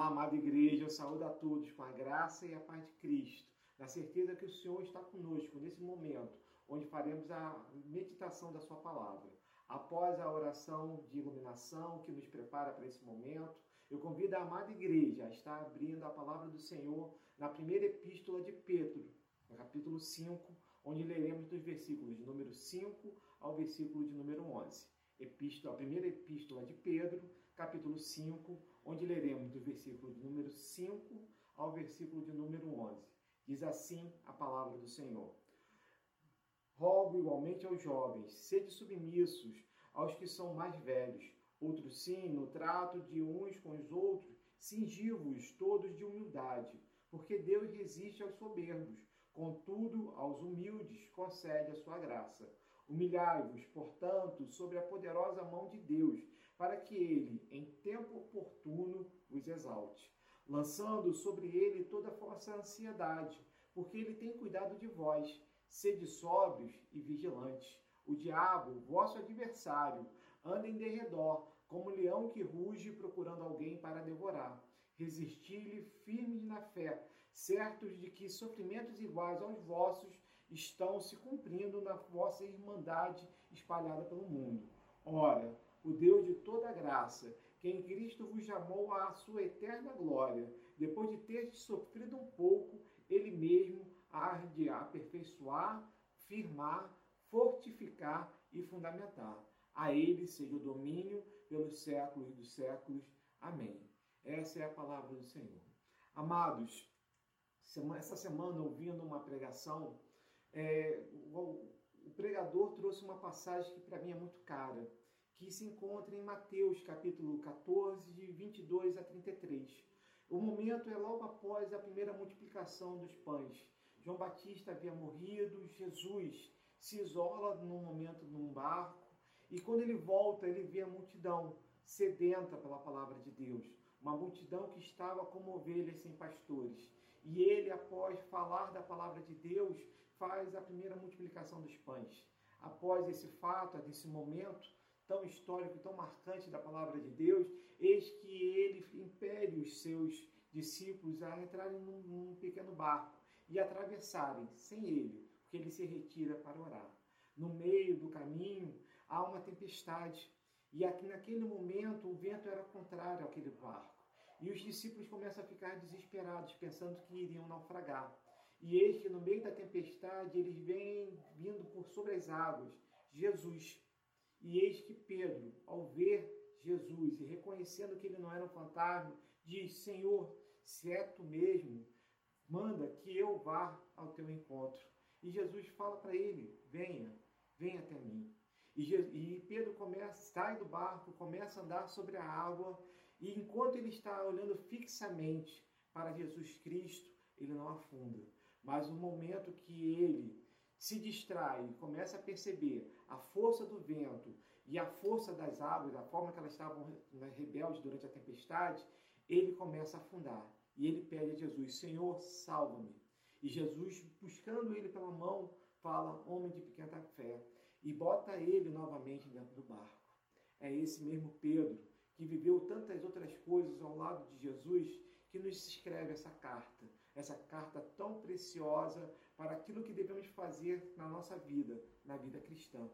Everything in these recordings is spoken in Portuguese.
Olá, amada igreja, eu saúdo a todos com a graça e a paz de Cristo, na certeza que o Senhor está conosco nesse momento, onde faremos a meditação da Sua palavra. Após a oração de iluminação que nos prepara para esse momento, eu convido a amada igreja a estar abrindo a palavra do Senhor na primeira epístola de Pedro, no capítulo 5, onde leremos dos versículos de número 5 ao versículo de número 11. Epístola, a primeira epístola de Pedro, capítulo 5, onde leremos do versículo de número 5 ao versículo de número 11. Diz assim a palavra do Senhor. Rogo igualmente aos jovens, sede submissos aos que são mais velhos, outros sim, no trato de uns com os outros, cingi-vos todos de humildade, porque Deus resiste aos soberbos, contudo aos humildes concede a sua graça. Humilhai-vos, portanto, sobre a poderosa mão de Deus, para que ele, em tempo oportuno, os exalte, lançando sobre ele toda a vossa ansiedade, porque ele tem cuidado de vós. Sede sóbrios e vigilantes. O diabo, vosso adversário, anda em derredor, como leão que ruge procurando alguém para devorar. Resisti-lhe firmes na fé, certos de que sofrimentos iguais aos vossos estão se cumprindo na vossa irmandade espalhada pelo mundo. Ora, o Deus de toda graça, que em Cristo vos chamou à sua eterna glória, depois de ter sofrido um pouco, ele mesmo há de aperfeiçoar, firmar, fortificar e fundamentar. A ele seja o domínio pelos séculos dos séculos. Amém. Essa é a palavra do Senhor. Amados, essa semana, ouvindo uma pregação, é, o, o pregador trouxe uma passagem que para mim é muito cara, que se encontra em Mateus capítulo 14, de 22 a 33. O momento é logo após a primeira multiplicação dos pães. João Batista havia morrido, Jesus se isola num momento num barco, e quando ele volta, ele vê a multidão sedenta pela palavra de Deus, uma multidão que estava como ovelhas sem pastores. E ele, após falar da palavra de Deus, faz a primeira multiplicação dos pães. Após esse fato, desse momento tão histórico tão marcante da palavra de Deus, eis que ele impede os seus discípulos a entrarem num, num pequeno barco e atravessarem sem ele, porque ele se retira para orar. No meio do caminho há uma tempestade e aqui naquele momento o vento era contrário àquele barco. E os discípulos começam a ficar desesperados, pensando que iriam naufragar. E eis que no meio da tempestade eles vêm vindo por sobre as águas Jesus. E eis que Pedro, ao ver Jesus e reconhecendo que ele não era um fantasma, diz: Senhor, se é tu mesmo, manda que eu vá ao teu encontro. E Jesus fala para ele: Venha, venha até mim. E, Pedro começa, sai do barco, começa a andar sobre a água, e enquanto ele está olhando fixamente para Jesus Cristo, ele não afunda. Mas no momento que ele se distrai começa a perceber a força do vento e a força das águas, a forma que elas estavam rebeldes durante a tempestade, ele começa a afundar. E ele pede a Jesus: Senhor, salva-me. E Jesus, buscando ele pela mão, fala: Homem de pequena fé, e bota ele novamente dentro do barco. É esse mesmo Pedro que viveu tantas outras coisas ao lado de Jesus que nos escreve essa carta, essa carta tão preciosa para aquilo que devemos fazer na nossa vida, na vida cristã.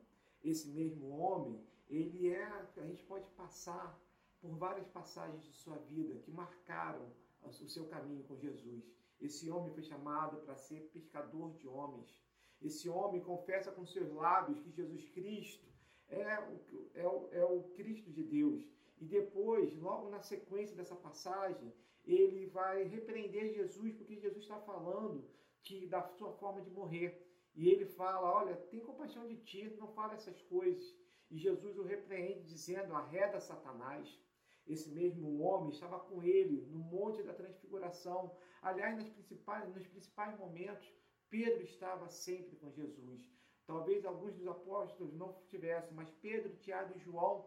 Esse mesmo homem, ele é, a gente pode passar por várias passagens de sua vida que marcaram o seu caminho com Jesus. Esse homem foi chamado para ser pescador de homens. Esse homem confessa com seus lábios que Jesus Cristo é o, é o, é o Cristo de Deus. E depois, logo na sequência dessa passagem, ele vai repreender Jesus, porque Jesus está falando que da sua forma de morrer. E ele fala: Olha, tem compaixão de ti, não fala essas coisas. E Jesus o repreende, dizendo: Arreda Satanás. Esse mesmo homem estava com ele no Monte da Transfiguração. Aliás, nas principais, nos principais momentos, Pedro estava sempre com Jesus. Talvez alguns dos apóstolos não tivessem, mas Pedro, Tiago e João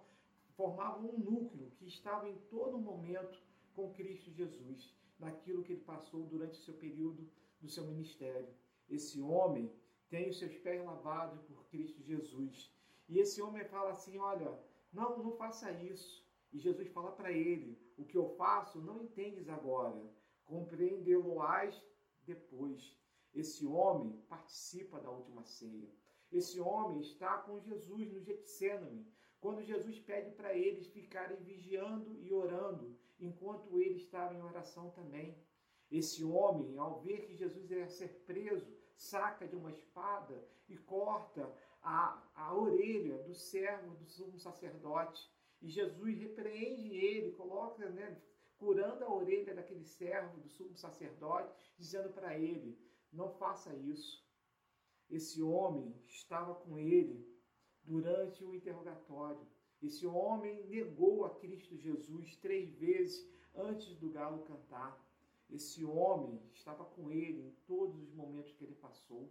formavam um núcleo que estava em todo momento com Cristo Jesus, naquilo que ele passou durante o seu período do seu ministério. Esse homem tem os seus pés lavados por Cristo Jesus. E esse homem fala assim: Olha, não, não faça isso. E Jesus fala para ele: O que eu faço não entendes agora, compreendê-lo-ás depois. Esse homem participa da última ceia. Esse homem está com Jesus no Getsêname, quando Jesus pede para eles ficarem vigiando e orando, enquanto ele estava em oração também. Esse homem, ao ver que Jesus ia ser preso, saca de uma espada e corta a, a orelha do servo do sumo sacerdote. E Jesus repreende ele, coloca, né, curando a orelha daquele servo do sumo sacerdote, dizendo para ele: Não faça isso. Esse homem estava com ele durante o interrogatório. Esse homem negou a Cristo Jesus três vezes antes do galo cantar. Esse homem estava com ele em todos os momentos que ele passou.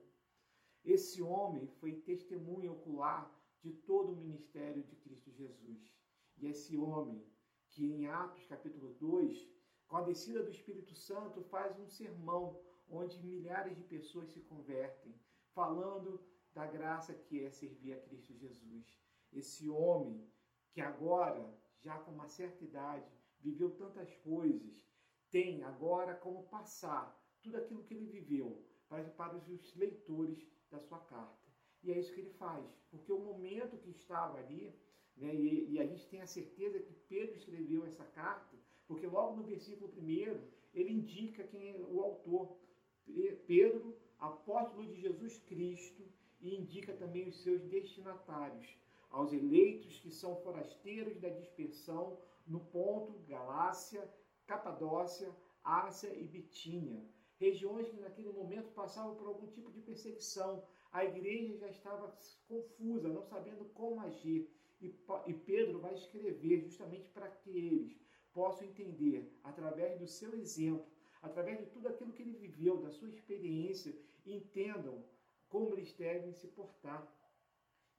Esse homem foi testemunha ocular de todo o ministério de Cristo Jesus. E esse homem, que em Atos capítulo 2, com a descida do Espírito Santo, faz um sermão onde milhares de pessoas se convertem, falando da graça que é servir a Cristo Jesus. Esse homem que agora, já com uma certa idade, viveu tantas coisas, tem agora como passar tudo aquilo que ele viveu para, para os leitores da sua carta. E é isso que ele faz, porque o momento que estava ali, né, e, e, a gente tem a certeza que Pedro escreveu essa carta, porque logo no versículo 1 ele indica quem é o autor. Pedro, apóstolo de Jesus Cristo, e indica também os seus destinatários, aos eleitos que são forasteiros da dispersão no ponto Galácia, Capadócia, Ásia e Bitínia, regiões que naquele momento passavam por algum tipo de perseguição. A igreja já estava confusa, não sabendo como agir. E Pedro vai escrever justamente para que eles possam entender, através do seu exemplo, através de tudo aquilo que ele viveu, da sua experiência, entendam como eles devem se portar.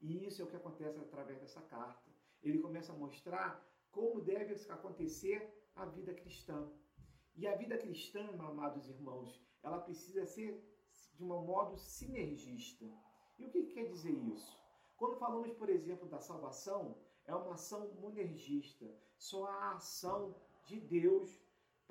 E isso é o que acontece através dessa carta. Ele começa a mostrar como deve acontecer a vida cristã. E a vida cristã, amados irmãos, ela precisa ser de um modo sinergista. E o que quer dizer isso? Quando falamos, por exemplo, da salvação, é uma ação monergista. Só a ação de Deus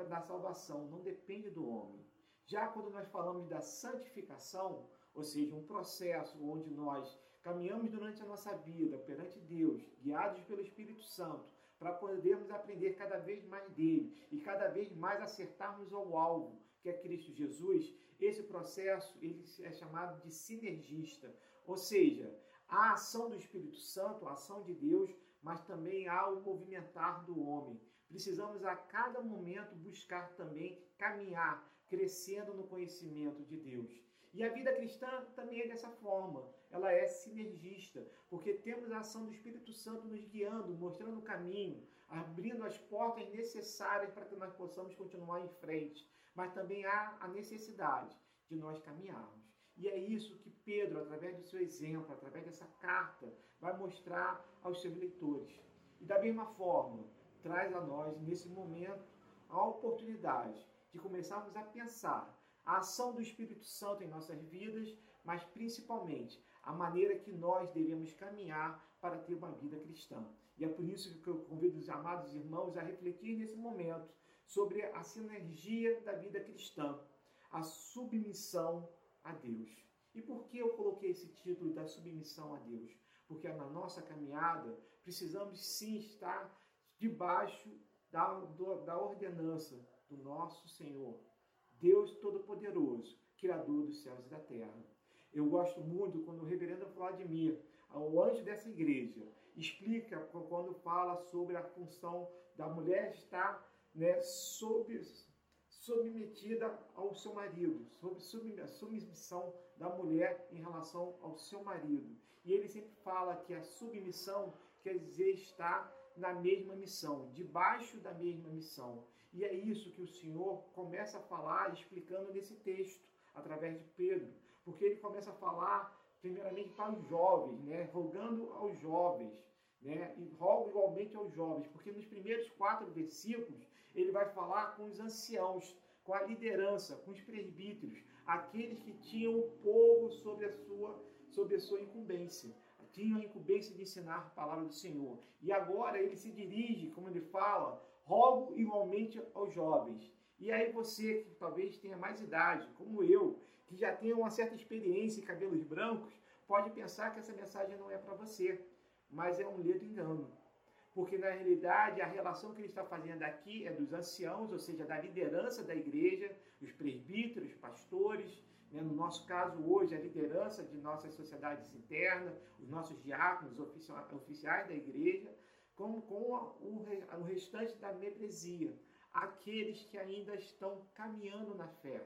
da salvação, não depende do homem. Já quando nós falamos da santificação, ou seja, um processo onde nós caminhamos durante a nossa vida perante Deus, guiados pelo Espírito Santo, para podermos aprender cada vez mais dele e cada vez mais acertarmos ao alvo, que é Cristo Jesus, esse processo ele é chamado de sinergista, ou seja, a ação do Espírito Santo, a ação de Deus, mas também há o movimentar do homem. Precisamos a cada momento buscar também caminhar, crescendo no conhecimento de Deus. E a vida cristã também é dessa forma, ela é sinergista, porque temos a ação do Espírito Santo nos guiando, mostrando o caminho, abrindo as portas necessárias para que nós possamos continuar em frente, mas também há a necessidade de nós caminharmos. E é isso que Pedro, através do seu exemplo, através dessa carta, vai mostrar aos seus leitores. E da mesma forma, traz a nós, nesse momento, a oportunidade de começarmos a pensar a ação do Espírito Santo em nossas vidas, mas principalmente a maneira que nós devemos caminhar para ter uma vida cristã. E é por isso que eu convido os amados irmãos a refletir nesse momento sobre a sinergia da vida cristã, a submissão a Deus. E por que eu coloquei esse título da submissão a Deus? Porque na nossa caminhada precisamos sim estar debaixo da, da ordenança do nosso Senhor, Deus Todo-Poderoso, Criador dos céus e da terra. Eu gosto muito quando o reverendo Vladimir, o anjo dessa igreja, explica quando fala sobre a função da mulher estar né, sob, submetida ao seu marido, sobre submissão da mulher em relação ao seu marido. E ele sempre fala que a submissão quer dizer estar na mesma missão, debaixo da mesma missão. E é isso que o Senhor começa a falar, explicando nesse texto, através de Pedro, porque ele começa a falar, primeiramente, para os jovens, né? rogando aos jovens, né? e roga igualmente aos jovens, porque nos primeiros quatro versículos ele vai falar com os anciãos, com a liderança, com os presbíteros, aqueles que tinham o povo sobre a sua, sobre a sua incumbência tinham a incumbência de ensinar a palavra do Senhor. E agora ele se dirige, como ele fala, rogo igualmente aos jovens. E aí você que talvez tenha mais idade, como eu, que já tenha uma certa experiência em cabelos brancos, pode pensar que essa mensagem não é para você, mas é um ledo engano. Porque na realidade a relação que ele está fazendo aqui é dos anciãos, ou seja, da liderança da igreja, os presbíteros, pastores, né? no nosso caso hoje a liderança de nossas sociedades internas, os nossos diáconos, oficiais da igreja, com, com o, o restante da membresia, aqueles que ainda estão caminhando na fé.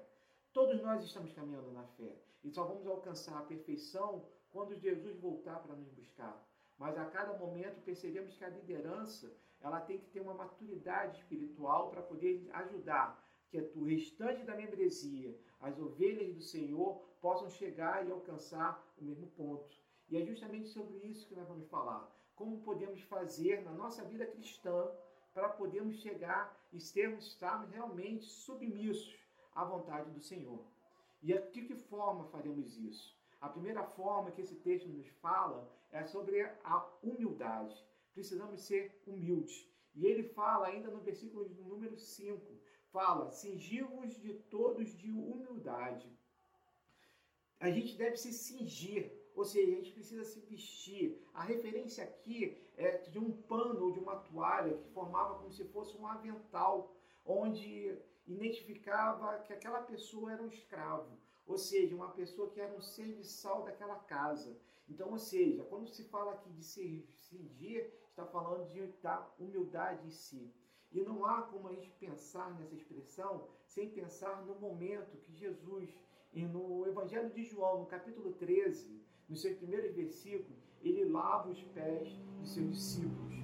Todos nós estamos caminhando na fé e só vamos alcançar a perfeição quando Jesus voltar para nos buscar. Mas a cada momento percebemos que a liderança ela tem que ter uma maturidade espiritual para poder ajudar que o restante da membresia, as ovelhas do Senhor, possam chegar e alcançar o mesmo ponto. E é justamente sobre isso que nós vamos falar. Como podemos fazer na nossa vida cristã para podermos chegar e sermos, estarmos realmente submissos à vontade do Senhor. E de que forma faremos isso? A primeira forma que esse texto nos fala é sobre a humildade. Precisamos ser humildes. E ele fala ainda no versículo número 5, fala, cingivos de todos de humildade. A gente deve se cingir, ou seja, a gente precisa se vestir. A referência aqui é de um pano ou de uma toalha que formava como se fosse um avental, onde identificava que aquela pessoa era um escravo, ou seja, uma pessoa que era um serviçal daquela casa. Então, ou seja, quando se fala aqui de servir, está falando de da humildade em si. E não há como a gente pensar nessa expressão sem pensar no momento que Jesus, e no Evangelho de João, no capítulo 13, nos seus primeiros versículos, ele lava os pés de seus discípulos.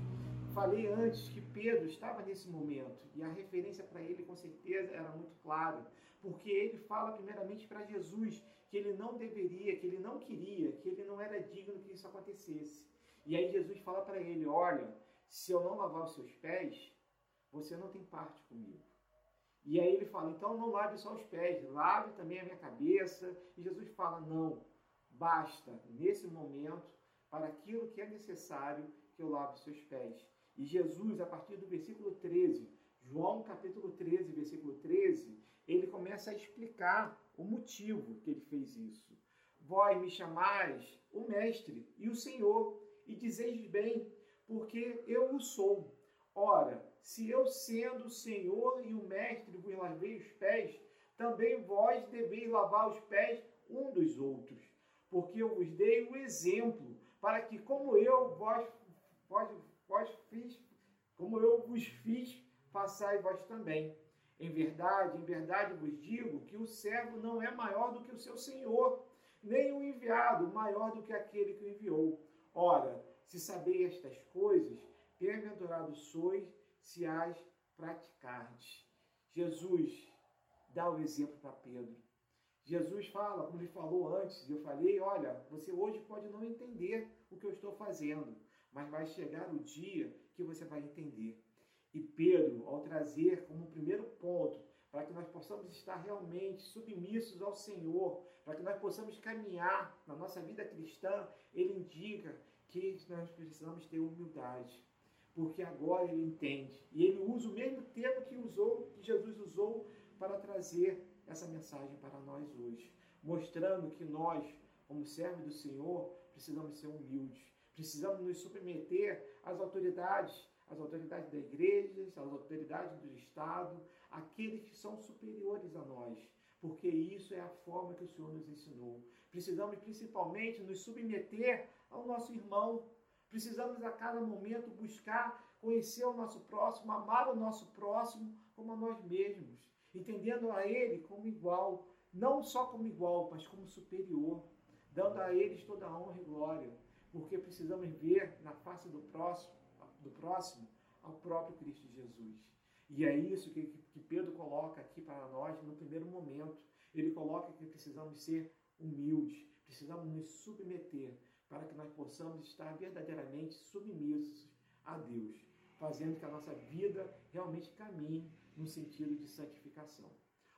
Falei antes que Pedro estava nesse momento e a referência para ele com certeza era muito clara, porque ele fala primeiramente para Jesus que ele não deveria, que ele não queria, que ele não era digno que isso acontecesse. E aí Jesus fala para ele: Olha, se eu não lavar os seus pés, você não tem parte comigo. E aí ele fala: Então não lave só os pés, lave também a minha cabeça. E Jesus fala: Não, basta nesse momento para aquilo que é necessário que eu lave os seus pés. E Jesus, a partir do versículo 13, João capítulo 13, versículo 13, ele começa a explicar o motivo que ele fez isso. Vós me chamais o Mestre e o Senhor, e dizeis bem, porque eu o sou. Ora, se eu sendo o Senhor e o Mestre vos lavei os pés, também vós deveis lavar os pés um dos outros, porque eu vos dei o exemplo, para que como eu vós, vós vós fiz, como eu vos fiz, façai vós também. Em verdade, em verdade vos digo que o servo não é maior do que o seu senhor, nem o enviado maior do que aquele que o enviou. Ora, se sabeis estas coisas, bem-aventurados sois se as praticardes. Jesus dá o exemplo para Pedro. Jesus fala, como ele falou antes, eu falei, olha, você hoje pode não entender o que eu estou fazendo, mas vai chegar o dia que você vai entender. E Pedro, ao trazer como primeiro ponto, para que nós possamos estar realmente submissos ao Senhor, para que nós possamos caminhar na nossa vida cristã, ele indica que nós precisamos ter humildade. Porque agora ele entende. E ele usa o mesmo termo que usou, que Jesus usou para trazer essa mensagem para nós hoje, mostrando que nós, como servos do Senhor, precisamos ser humildes Precisamos nos submeter às autoridades, às autoridades da igreja, às autoridades do Estado, aqueles que são superiores a nós, porque isso é a forma que o Senhor nos ensinou. Precisamos principalmente nos submeter ao nosso irmão. Precisamos a cada momento buscar conhecer o nosso próximo, amar o nosso próximo como a nós mesmos, entendendo a ele como igual, não só como igual, mas como superior, dando a eles toda a honra e glória porque precisamos ver na face do próximo, do próximo ao próprio Cristo Jesus. E é isso que, que Pedro coloca aqui para nós no primeiro momento. Ele coloca que precisamos ser humildes, precisamos nos submeter para que nós possamos estar verdadeiramente submissos a Deus, fazendo que a nossa vida realmente caminhe no sentido de santificação.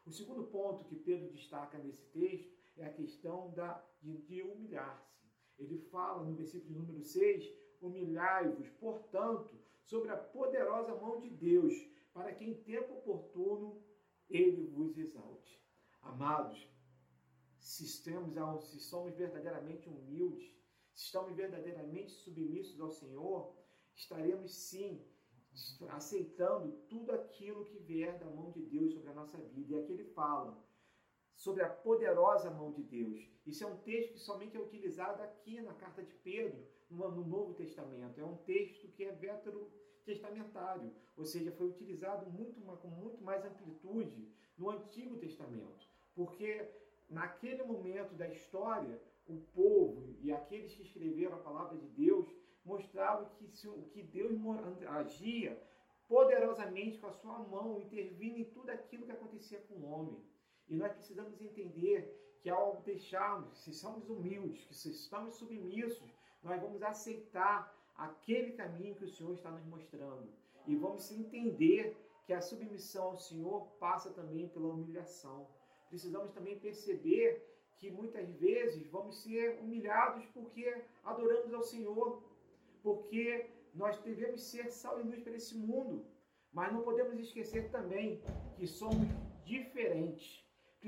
O segundo ponto que Pedro destaca nesse texto é a questão da, de, de humilhar-se. Ele fala no versículo número 6: Humilhai-vos, portanto, sobre a poderosa mão de Deus, para que em tempo oportuno ele vos exalte. Amados, se, estamos, se somos verdadeiramente humildes, se estamos verdadeiramente submissos ao Senhor, estaremos sim aceitando tudo aquilo que vier da mão de Deus sobre a nossa vida. E aqui ele fala sobre a poderosa mão de Deus. Isso é um texto que somente é utilizado aqui na carta de Pedro, no Novo Testamento. É um texto que é veterotestamentário, ou seja, foi utilizado muito, com muito mais amplitude no Antigo Testamento, porque naquele momento da história, o povo e aqueles que escreveram a palavra de Deus mostravam que, que Deus agia poderosamente com a sua mão, intervindo em tudo aquilo que acontecia com o homem. E nós precisamos entender que ao deixarmos, se somos humildes, que se estamos submissos, nós vamos aceitar aquele caminho que o Senhor está nos mostrando. E vamos entender que a submissão ao Senhor passa também pela humilhação. Precisamos também perceber que muitas vezes vamos ser humilhados porque adoramos ao Senhor, porque nós devemos ser sal e luz para esse mundo, mas não podemos esquecer também que somos diferentes.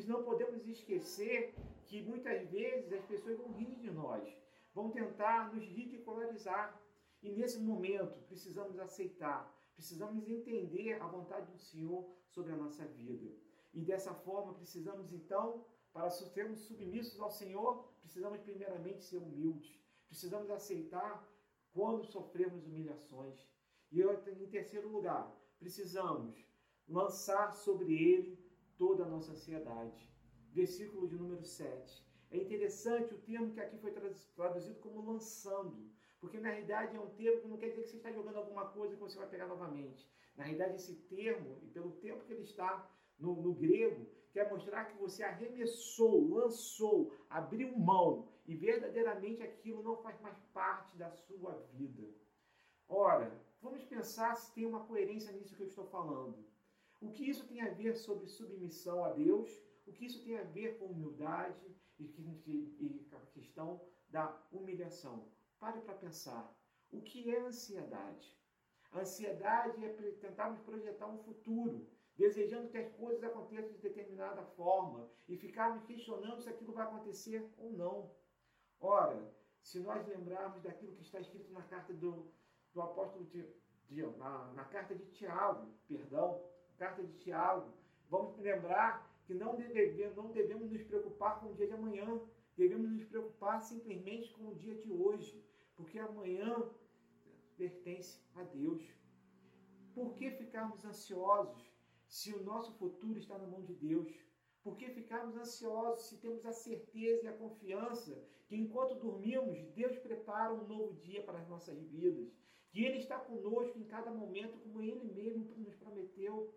Não podemos esquecer que muitas vezes as pessoas vão rir de nós, vão tentar nos ridicularizar. E nesse momento precisamos aceitar, precisamos entender a vontade do Senhor sobre a nossa vida. E dessa forma precisamos então para sermos submissos ao Senhor, precisamos primeiramente ser humildes. Precisamos aceitar quando sofremos humilhações. E em terceiro lugar, precisamos lançar sobre ele toda a nossa ansiedade. Versículo de número 7. É interessante o termo que aqui foi traduzido como lançando, porque na realidade é um termo que não quer dizer que você está jogando alguma coisa que você vai pegar novamente. Na realidade, esse termo, e pelo tempo que ele está no, no grego, quer mostrar que você arremessou, lançou, abriu mão e verdadeiramente aquilo não faz mais parte da sua vida. Ora, vamos pensar se tem uma coerência nisso que eu estou falando. O que isso tem a ver sobre submissão a Deus? O que isso tem a ver com humildade e, e a questão da humilhação? Pare para pensar. O que é ansiedade? A ansiedade é tentarmos projetar um futuro, desejando que as coisas aconteçam de determinada forma e ficarmos questionando se aquilo vai acontecer ou não. Ora, se nós lembrarmos daquilo que está escrito na carta do, do apóstolo de na, na, carta de Tiago, perdão, carta de Tiago, vamos lembrar que não, deve, não devemos nos preocupar com o dia de amanhã, devemos nos preocupar simplesmente com o dia de hoje, porque amanhã pertence a Deus. Por que ficarmos ansiosos? se o nosso futuro está na mão de Deus? Por que ficarmos ansiosos se temos a certeza e a confiança que enquanto dormimos, Deus prepara um novo dia para as nossas vidas? Que Ele está conosco em cada momento, como Ele mesmo nos prometeu.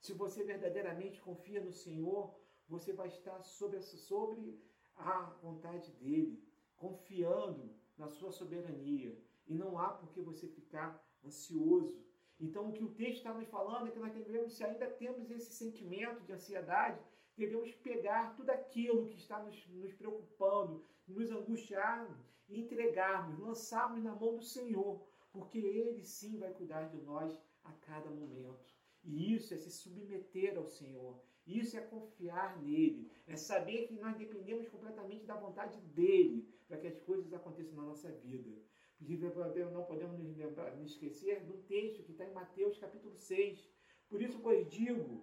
Se você verdadeiramente confia no Senhor, você vai estar sobre, sobre a vontade dEle, confiando na sua soberania. E não há por que você ficar ansioso. Então, o que o texto está nos falando é que nós devemos, se ainda temos esse sentimento de ansiedade, devemos pegar tudo aquilo que está nos, nos preocupando, nos angustiarmos, entregarmos, lançarmos na mão do Senhor, porque Ele sim vai cuidar de nós a cada momento. E isso é se submeter ao Senhor. Isso é confiar nele. É saber que nós dependemos completamente da vontade dele para que as coisas aconteçam na nossa vida não podemos nos, lembrar, nos esquecer do texto que está em Mateus capítulo 6. Por isso, pois digo,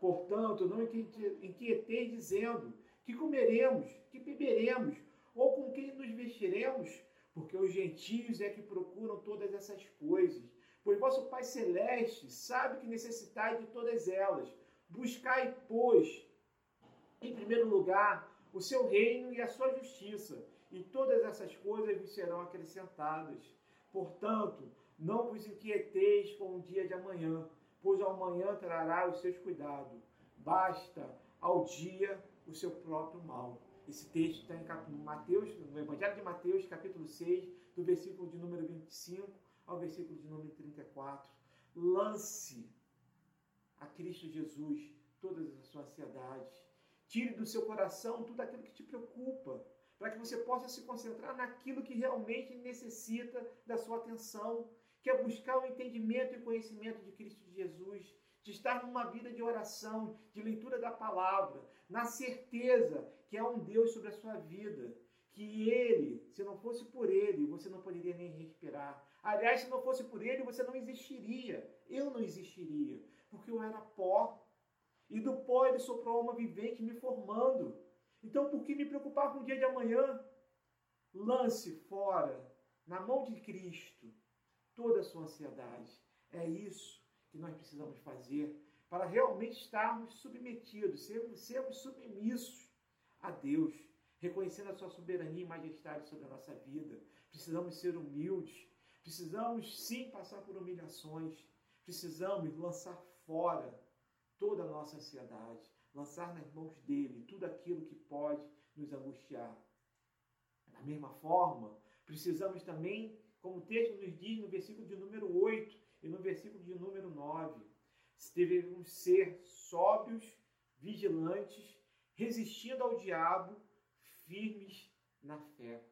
Portanto, não inquieteis dizendo que comeremos, que beberemos, ou com quem nos vestiremos, porque os gentios é que procuram todas essas coisas. Pois vosso Pai Celeste sabe que necessitais de todas elas. Buscai, pois, em primeiro lugar, o seu reino e a sua justiça, e todas essas coisas vos serão acrescentadas. Portanto, não vos inquieteis com o dia de amanhã, pois amanhã trará os seus cuidados. Basta ao dia o seu próprio mal. Esse texto está em Mateus, no Evangelho de Mateus, capítulo 6, do versículo de número 25 ao versículo de número 34. Lance a Cristo Jesus todas as suas ansiedades. Tire do seu coração tudo aquilo que te preocupa, para que você possa se concentrar naquilo que realmente necessita da sua atenção, que é buscar o entendimento e o conhecimento de Cristo Jesus, de estar numa vida de oração, de leitura da palavra, na certeza que há um Deus sobre a sua vida, que ele, se não fosse por ele, você não poderia nem respirar. Aliás, se não fosse por ele, você não existiria. Eu não existiria, porque eu era pó. E do pó ele soprou alma vivente, me formando. Então, por que me preocupar com o dia de amanhã? Lance fora, na mão de Cristo, toda a sua ansiedade. É isso que nós precisamos fazer para realmente estarmos submetidos, sermos, sermos submissos a Deus, reconhecendo a sua soberania e majestade sobre a nossa vida. Precisamos ser humildes, precisamos sim passar por humilhações, precisamos lançar fora toda a nossa ansiedade, lançar nas mãos dele tudo aquilo que pode nos angustiar. Da mesma forma, precisamos também, como o texto nos diz no versículo de número 8 e no versículo de número 9, devemos ser sóbrios, vigilantes, resistindo ao diabo, firmes na fé.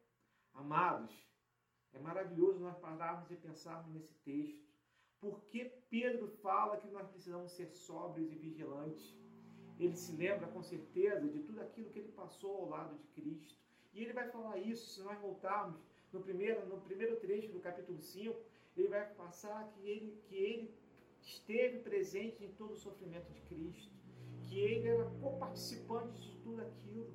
Amados, é maravilhoso nós pararmos e pensarmos nesse texto. Porque Pedro fala que nós precisamos ser sóbrios e vigilantes. Ele se lembra com certeza de tudo aquilo que ele passou ao lado de Cristo. E ele vai falar isso, se nós voltarmos no primeiro, no primeiro trecho do capítulo 5, ele vai passar que ele, que ele esteve presente em todo o sofrimento de Cristo, que ele era co-participante de tudo aquilo.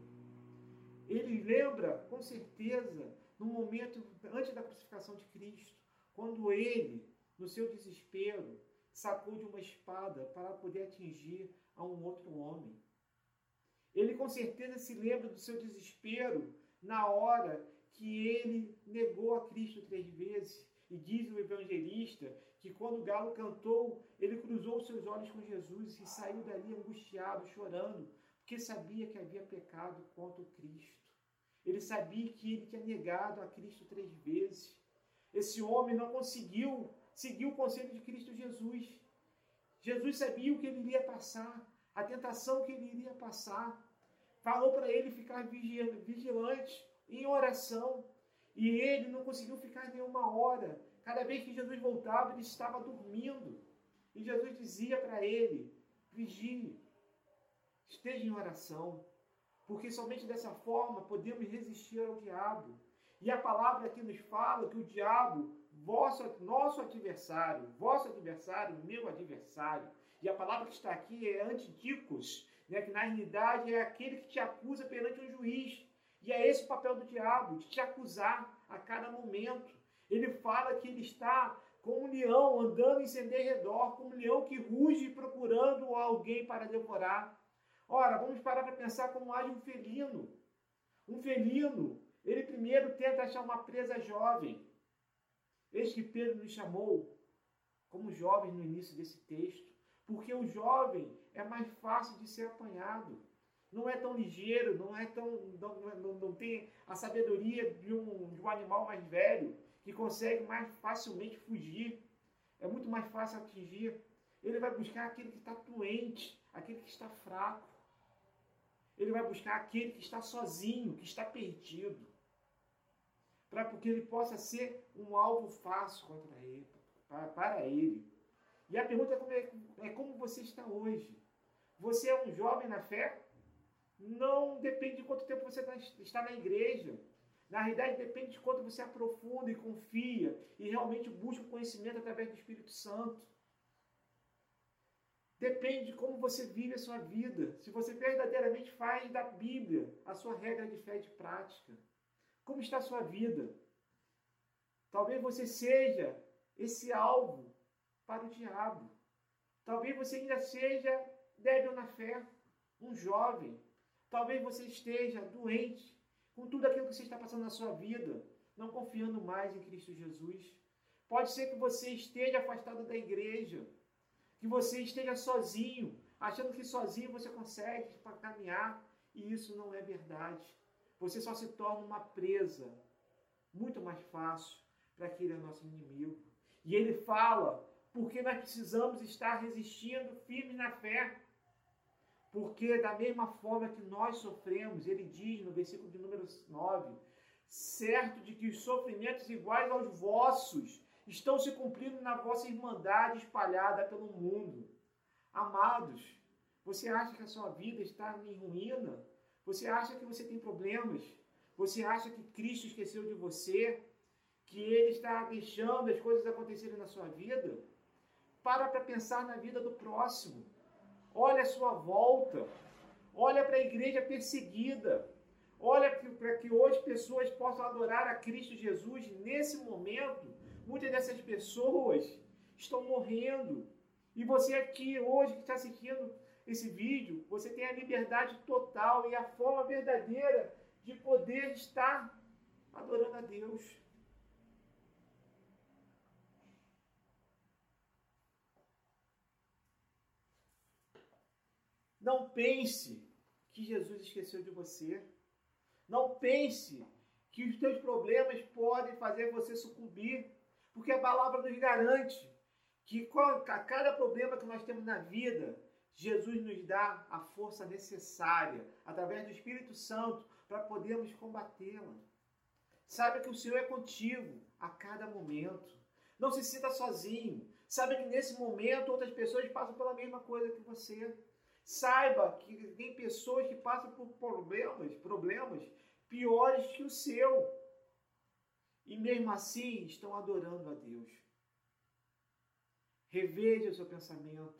Ele lembra, com certeza, no momento antes da crucificação de Cristo, quando ele, no seu desespero, sacou de uma espada para poder atingir a um outro homem. Ele com certeza se lembra do seu desespero na hora que ele negou a Cristo três vezes. E diz o evangelista que quando o galo cantou, ele cruzou seus olhos com Jesus e saiu dali angustiado, chorando, porque sabia que havia pecado contra Cristo. Ele sabia que ele tinha negado a Cristo três vezes. Esse homem não conseguiu seguir o conselho de Cristo Jesus. Jesus sabia o que ele iria passar, a tentação que ele iria passar. Falou para ele ficar vigilante, em oração. E ele não conseguiu ficar nenhuma hora Cada vez que Jesus voltava, ele estava dormindo. E Jesus dizia para ele: vigie, esteja em oração, porque somente dessa forma podemos resistir ao diabo. E a palavra aqui nos fala que o diabo, vosso, nosso adversário, vosso adversário, meu adversário, e a palavra que está aqui é antidicos, né, que na realidade é aquele que te acusa perante um juiz. E é esse o papel do diabo, de te acusar a cada momento. Ele fala que ele está como um leão andando em seu redor, como um leão que ruge procurando alguém para devorar. Ora, vamos parar para pensar como age um felino. Um felino, ele primeiro tenta achar uma presa jovem. Eis que Pedro nos chamou como jovem no início desse texto, porque o jovem é mais fácil de ser apanhado. Não é tão ligeiro, não é tão não, não, não tem a sabedoria de um, de um animal mais velho que consegue mais facilmente fugir, é muito mais fácil atingir. Ele vai buscar aquele que está doente, aquele que está fraco. Ele vai buscar aquele que está sozinho, que está perdido, para que ele possa ser um alvo fácil contra ele, para, para ele. E a pergunta é como, é, é como você está hoje. Você é um jovem na fé? Não depende de quanto tempo você tá, está na igreja. Na realidade, depende de quanto você aprofunda e confia e realmente busca o conhecimento através do Espírito Santo. Depende de como você vive a sua vida. Se você verdadeiramente faz da Bíblia a sua regra de fé e de prática. Como está a sua vida? Talvez você seja esse alvo para o diabo. Talvez você ainda seja débil na fé, um jovem. Talvez você esteja doente com tudo aquilo que você está passando na sua vida, não confiando mais em Cristo Jesus. Pode ser que você esteja afastado da igreja que você esteja sozinho, achando que sozinho você consegue caminhar, e isso não é verdade. Você só se torna uma presa muito mais fácil para aquele nosso inimigo. E ele fala, porque nós precisamos estar resistindo firmes na fé. Porque da mesma forma que nós sofremos, ele diz no versículo de número 9, certo de que os sofrimentos iguais aos vossos estão se cumprindo na vossa irmandade espalhada pelo mundo. Amados, você acha que a sua vida está em ruína? Você acha que você tem problemas? Você acha que Cristo esqueceu de você? Que Ele está deixando as coisas acontecerem na sua vida? Para para pensar na vida do próximo. Olha a sua volta. Olha para a igreja perseguida. Olha para que hoje pessoas possam adorar a Cristo Jesus nesse momento Muitas dessas pessoas estão morrendo. E você aqui hoje que está assistindo esse vídeo, você tem a liberdade total e a forma verdadeira de poder estar adorando a Deus. Não pense que Jesus esqueceu de você. Não pense que os teus problemas podem fazer você sucumbir porque a palavra nos garante que a cada problema que nós temos na vida, Jesus nos dá a força necessária, através do Espírito Santo, para podermos combatê-la. Saiba que o Senhor é contigo a cada momento. Não se sinta sozinho. Saiba que nesse momento outras pessoas passam pela mesma coisa que você. Saiba que tem pessoas que passam por problemas, problemas piores que o seu e mesmo assim estão adorando a Deus. Reveja o seu pensamento.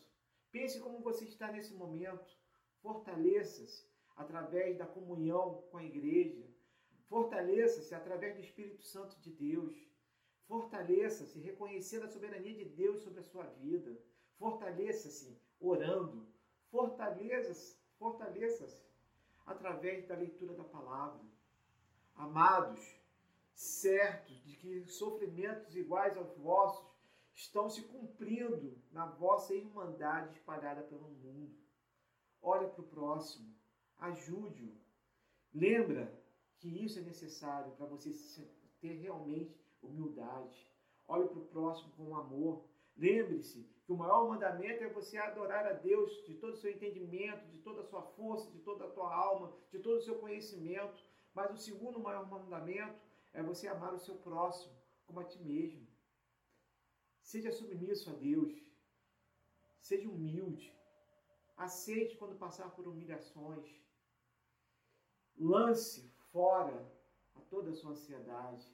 Pense como você está nesse momento. Fortaleça-se através da comunhão com a igreja. Fortaleça-se através do Espírito Santo de Deus. Fortaleça-se reconhecendo a soberania de Deus sobre a sua vida. Fortaleça-se orando. Fortaleça-se fortaleça através da leitura da palavra. Amados, certos de que sofrimentos iguais aos vossos estão se cumprindo na vossa irmandade espalhada pelo mundo. Olha para o próximo, ajude-o. Lembra que isso é necessário para você ter realmente humildade. Olhe para o próximo com amor. Lembre-se que o maior mandamento é você adorar a Deus de todo o seu entendimento, de toda a sua força, de toda a tua alma, de todo o seu conhecimento. Mas o segundo maior mandamento é você amar o seu próximo como a ti mesmo. Seja submisso a Deus. Seja humilde. Aceite quando passar por humilhações. Lance fora a toda a sua ansiedade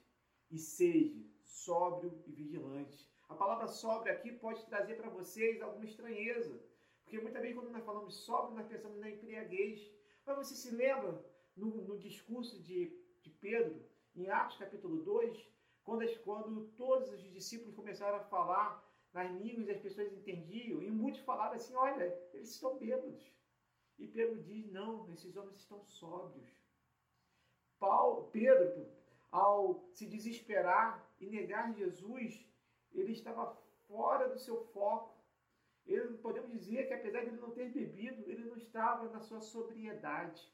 e seja sóbrio e vigilante. A palavra sóbrio aqui pode trazer para vocês alguma estranheza, porque muitas vezes quando nós falamos sóbrio, nós pensamos na embriaguez. Mas você se lembra no, no discurso de, de Pedro, em Atos capítulo 2, quando, quando todos os discípulos começaram a falar nas línguas e as pessoas entendiam, e muitos falaram assim: olha, eles estão bêbados. E Pedro diz: não, esses homens estão sóbrios. Paulo, Pedro, ao se desesperar e negar Jesus, ele estava fora do seu foco. Ele, podemos dizer que apesar de ele não ter bebido, ele não estava na sua sobriedade.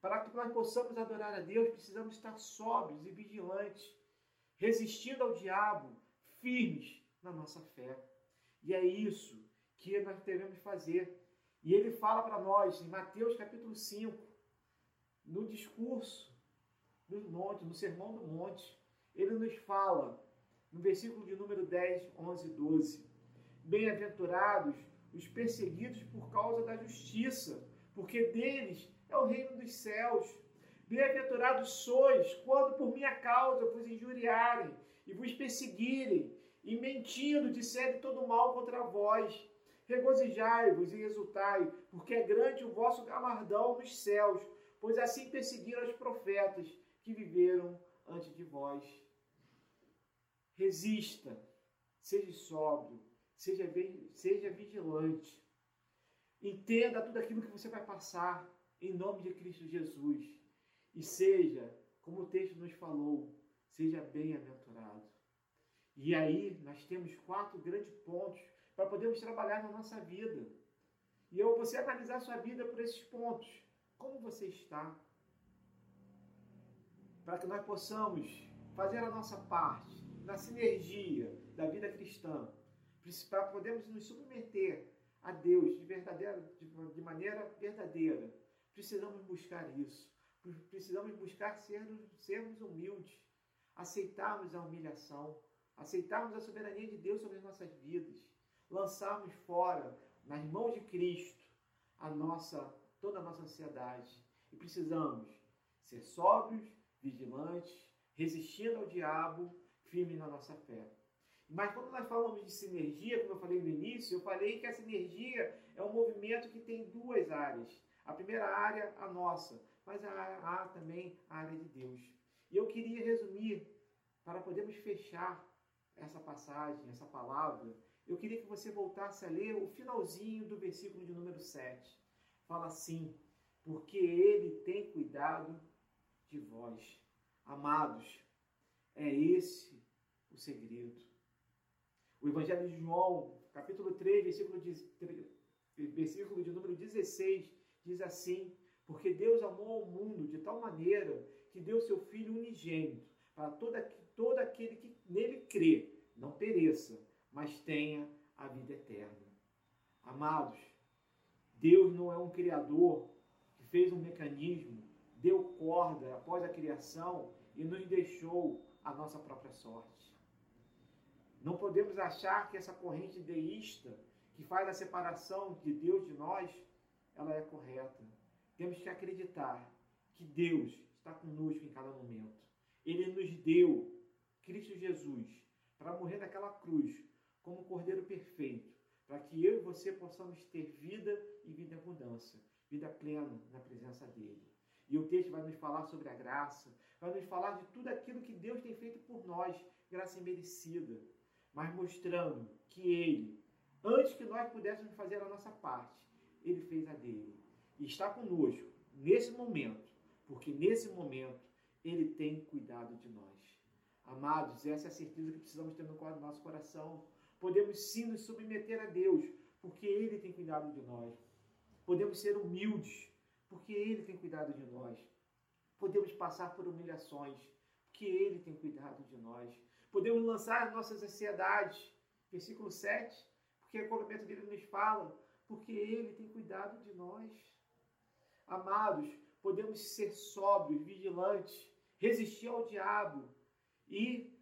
Para que nós possamos adorar a Deus, precisamos estar sóbrios e vigilantes, resistindo ao diabo, firmes na nossa fé. E é isso que nós devemos fazer. E ele fala para nós em Mateus capítulo 5, no discurso do monte, no sermão do monte, ele nos fala, no versículo de número 10, 11 e 12: Bem-aventurados os perseguidos por causa da justiça, porque deles é o reino dos céus. Bem-aventurados sois quando por minha causa vos injuriarem e vos perseguirem, e mentindo disserem todo mal contra vós. Regozijai-vos e exultai, porque é grande o vosso galardão nos céus, pois assim perseguiram os profetas que viveram antes de vós. Resista, seja sóbrio, seja, seja vigilante. Entenda tudo aquilo que você vai passar em nome de Cristo Jesus. E seja, como o texto nos falou, seja bem-aventurado. E aí nós temos quatro grandes pontos para podermos trabalhar na nossa vida. E eu você analisar sua vida por esses pontos. Como você está? Para que nós possamos fazer a nossa parte na sinergia da vida cristã, para podermos nos submeter a Deus de, verdadeira, de, maneira verdadeira. Precisamos buscar isso. Precisamos buscar sermos, sermos humildes, aceitarmos a humilhação, aceitarmos a soberania de Deus sobre as nossas vidas, lançarmos fora, nas mãos de Cristo, a nossa, toda a nossa ansiedade. E precisamos ser sóbrios, vigilantes, resistindo ao diabo, firmes na nossa fé. Mas quando nós falamos de sinergia, como eu falei no início, eu falei que a sinergia é um movimento que tem duas áreas. A primeira área, a nossa, mas há, há também a área de Deus. E eu queria resumir, para podermos fechar essa passagem, essa palavra, eu queria que você voltasse a ler o finalzinho do versículo de número 7. Fala assim: porque ele tem cuidado de vós. Amados, é esse o segredo. O Evangelho de João, capítulo 3, versículo de, versículo de número 16, diz assim: Porque Deus amou o mundo de tal maneira que deu seu Filho unigênito, para todo, todo aquele que nele crê, não pereça, mas tenha a vida eterna. Amados, Deus não é um criador que fez um mecanismo, deu corda após a criação e nos deixou a nossa própria sorte. Não podemos achar que essa corrente deísta, que faz a separação de Deus de nós, ela é correta. Temos que acreditar que Deus está conosco em cada momento. Ele nos deu Cristo Jesus para morrer naquela cruz como Cordeiro perfeito, para que eu e você possamos ter vida e vida em abundância, vida plena na presença dele. E o texto vai nos falar sobre a graça, vai nos falar de tudo aquilo que Deus tem feito por nós, graça imerecida mas mostrando que Ele, antes que nós pudéssemos fazer a nossa parte, Ele fez a dele. E está conosco nesse momento, porque nesse momento Ele tem cuidado de nós. Amados, essa é a certeza que precisamos ter no nosso coração. Podemos sim nos submeter a Deus, porque Ele tem cuidado de nós. Podemos ser humildes, porque Ele tem cuidado de nós. Podemos passar por humilhações, porque Ele tem cuidado de nós Podemos lançar as nossas ansiedades. Versículo 7, porque o complemento dele nos fala, porque ele tem cuidado de nós. Amados, podemos ser sóbrios, vigilantes, resistir ao diabo e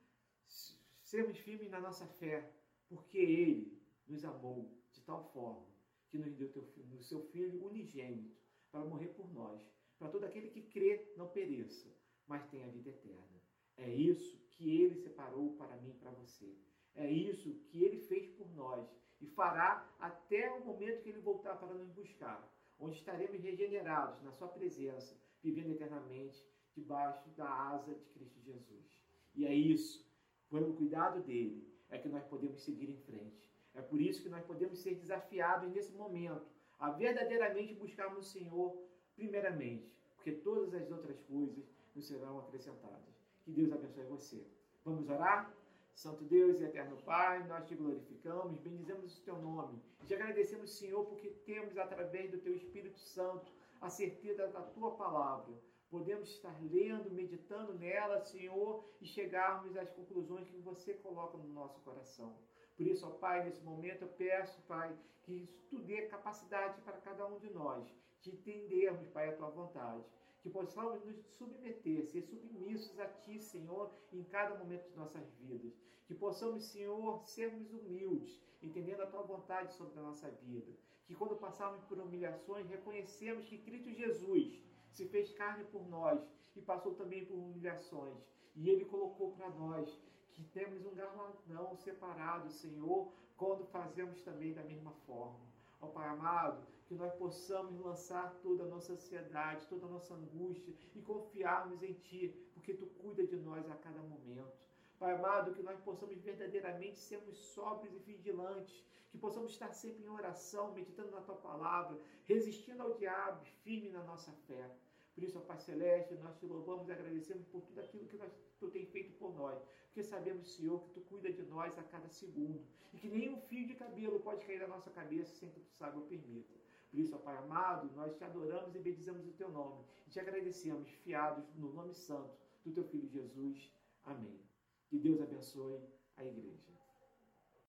sermos firmes na nossa fé, porque ele nos amou de tal forma que nos deu o seu Filho unigênito para morrer por nós, para todo aquele que crê não pereça, mas tenha vida eterna. É isso que ele separou para mim e para você. É isso que ele fez por nós e fará até o momento que ele voltar para nos buscar, onde estaremos regenerados na sua presença, vivendo eternamente debaixo da asa de Cristo Jesus. E é isso, pelo cuidado dele, é que nós podemos seguir em frente. É por isso que nós podemos ser desafiados nesse momento a verdadeiramente buscarmos o Senhor primeiramente, porque todas as outras coisas nos serão acrescentadas. Que Deus abençoe você. Vamos orar? Santo Deus e eterno Pai, nós te glorificamos, bendizemos o teu nome. Te agradecemos, Senhor, porque temos através do teu Espírito Santo a certeza da tua palavra. Podemos estar lendo, meditando nela, Senhor, e chegarmos às conclusões que você coloca no nosso coração. Por isso, ó Pai, nesse momento eu peço, Pai, que tu dê capacidade para cada um de nós de entendermos, Pai, a tua vontade que possamos nos submeter, ser submissos a Ti, Senhor, em cada momento de nossas vidas. Que possamos, Senhor, sermos humildes, entendendo a Tua vontade sobre a nossa vida. Que quando passarmos por humilhações, reconhecemos que Cristo Jesus se fez carne por nós e passou também por humilhações. E Ele colocou para nós que temos um galardão separado, Senhor, quando fazemos também da mesma forma. Ó Pai amado, que nós possamos lançar toda a nossa ansiedade, toda a nossa angústia e confiarmos em Ti, porque Tu cuida de nós a cada momento. Pai amado, que nós possamos verdadeiramente sermos sóbrios e vigilantes, que possamos estar sempre em oração, meditando na Tua palavra, resistindo ao diabo, firme na nossa fé. Por isso, ó Pai Celeste, nós te louvamos e agradecemos por tudo aquilo que nós, tu tem feito por nós. Porque sabemos, Senhor, que tu cuida de nós a cada segundo. E que nenhum fio de cabelo pode cair da nossa cabeça sem que tu saiba ou permita. Por isso, ó Pai amado, nós te adoramos e bendizemos o teu nome. E te agradecemos, fiados no nome santo do teu Filho Jesus. Amém. Que Deus abençoe a igreja.